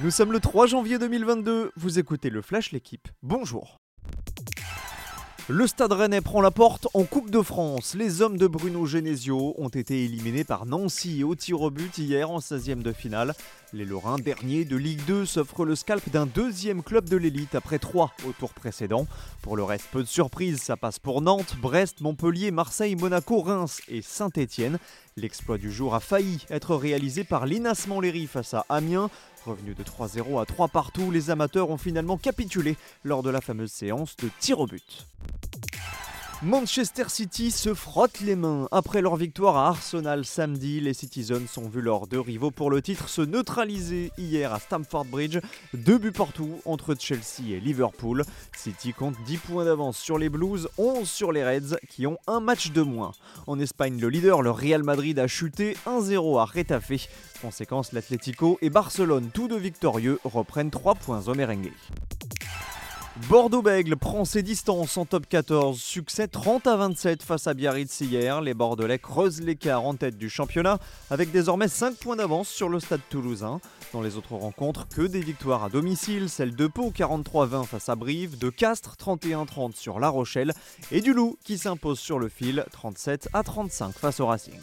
Nous sommes le 3 janvier 2022, vous écoutez le Flash L'équipe. Bonjour. Le Stade Rennais prend la porte en Coupe de France. Les hommes de Bruno Genesio ont été éliminés par Nancy au tir au but hier en 16e de finale. Les Lorrains, derniers de Ligue 2, s'offrent le scalp d'un deuxième club de l'élite après trois au tour précédent. Pour le reste, peu de surprises, ça passe pour Nantes, Brest, Montpellier, Marseille, Monaco, Reims et Saint-Étienne. L'exploit du jour a failli être réalisé par l'Inas Montlhéry face à Amiens. Revenu de 3-0 à 3 partout, les amateurs ont finalement capitulé lors de la fameuse séance de tir au but. Manchester City se frotte les mains. Après leur victoire à Arsenal samedi, les Citizens ont vu leurs deux rivaux pour le titre se neutraliser hier à Stamford Bridge. Deux buts partout entre Chelsea et Liverpool. City compte 10 points d'avance sur les Blues, 11 sur les Reds qui ont un match de moins. En Espagne, le leader, le Real Madrid, a chuté 1-0 à Retafe. Conséquence, l'Atlético et Barcelone, tous deux victorieux, reprennent 3 points au merengue. Bordeaux-Bègle prend ses distances en top 14. Succès 30 à 27 face à Biarritz hier. Les Bordelais creusent l'écart en tête du championnat avec désormais 5 points d'avance sur le stade toulousain. Dans les autres rencontres, que des victoires à domicile. Celle de Pau 43-20 face à Brive, de Castres 31-30 sur La Rochelle et du Loup qui s'impose sur le fil 37 à 35 face au Racing.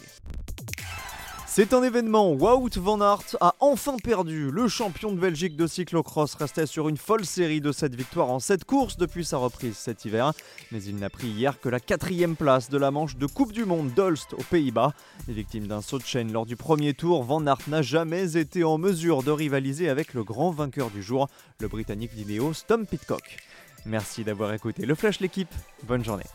C'est un événement. Wout van Aert a enfin perdu. Le champion de Belgique de cyclocross restait sur une folle série de 7 victoires en 7 courses depuis sa reprise cet hiver. Mais il n'a pris hier que la quatrième place de la manche de Coupe du Monde d'Ulst aux Pays-Bas. Victime d'un saut de chaîne lors du premier tour, Van Aert n'a jamais été en mesure de rivaliser avec le grand vainqueur du jour, le Britannique d'Ineos Tom Pitcock. Merci d'avoir écouté le Flash l'équipe. Bonne journée.